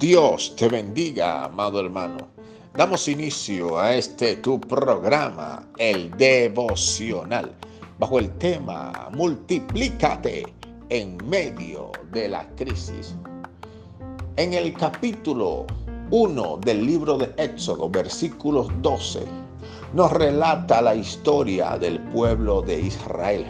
Dios te bendiga, amado hermano. Damos inicio a este tu programa, el devocional, bajo el tema Multiplícate en medio de la crisis. En el capítulo 1 del libro de Éxodo, versículos 12, nos relata la historia del pueblo de Israel,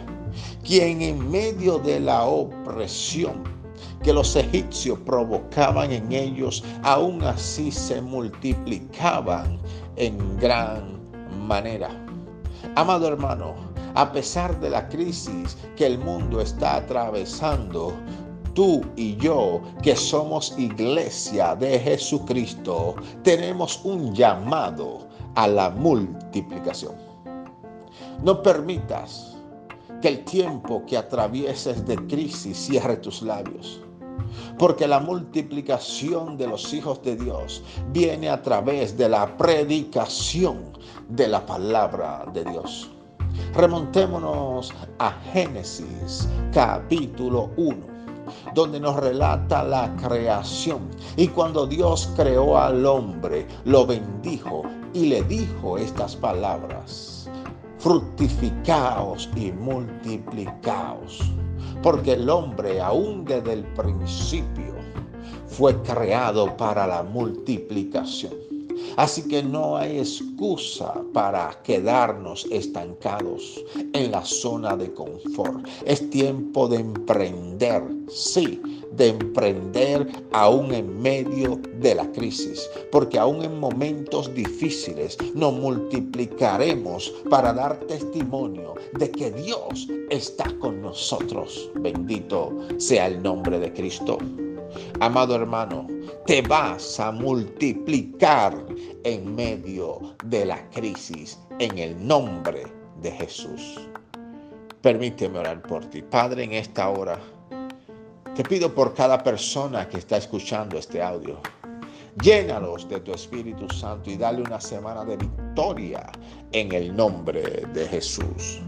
quien en medio de la opresión que los egipcios provocaban en ellos, aún así se multiplicaban en gran manera. Amado hermano, a pesar de la crisis que el mundo está atravesando, tú y yo, que somos iglesia de Jesucristo, tenemos un llamado a la multiplicación. No permitas que el tiempo que atravieses de crisis cierre tus labios. Porque la multiplicación de los hijos de Dios viene a través de la predicación de la palabra de Dios. Remontémonos a Génesis capítulo 1 donde nos relata la creación. Y cuando Dios creó al hombre, lo bendijo y le dijo estas palabras. Fructificaos y multiplicaos porque el hombre aún desde el principio fue creado para la multiplicación. Así que no hay excusa para quedarnos estancados en la zona de confort. Es tiempo de emprender, sí, de emprender aún en medio de la crisis, porque aún en momentos difíciles nos multiplicaremos para dar testimonio de que Dios está con nosotros. Bendito sea el nombre de Cristo. Amado hermano, te vas a multiplicar en medio de la crisis en el nombre de Jesús. Permíteme orar por ti. Padre, en esta hora te pido por cada persona que está escuchando este audio. Llénalos de tu Espíritu Santo y dale una semana de victoria en el nombre de Jesús.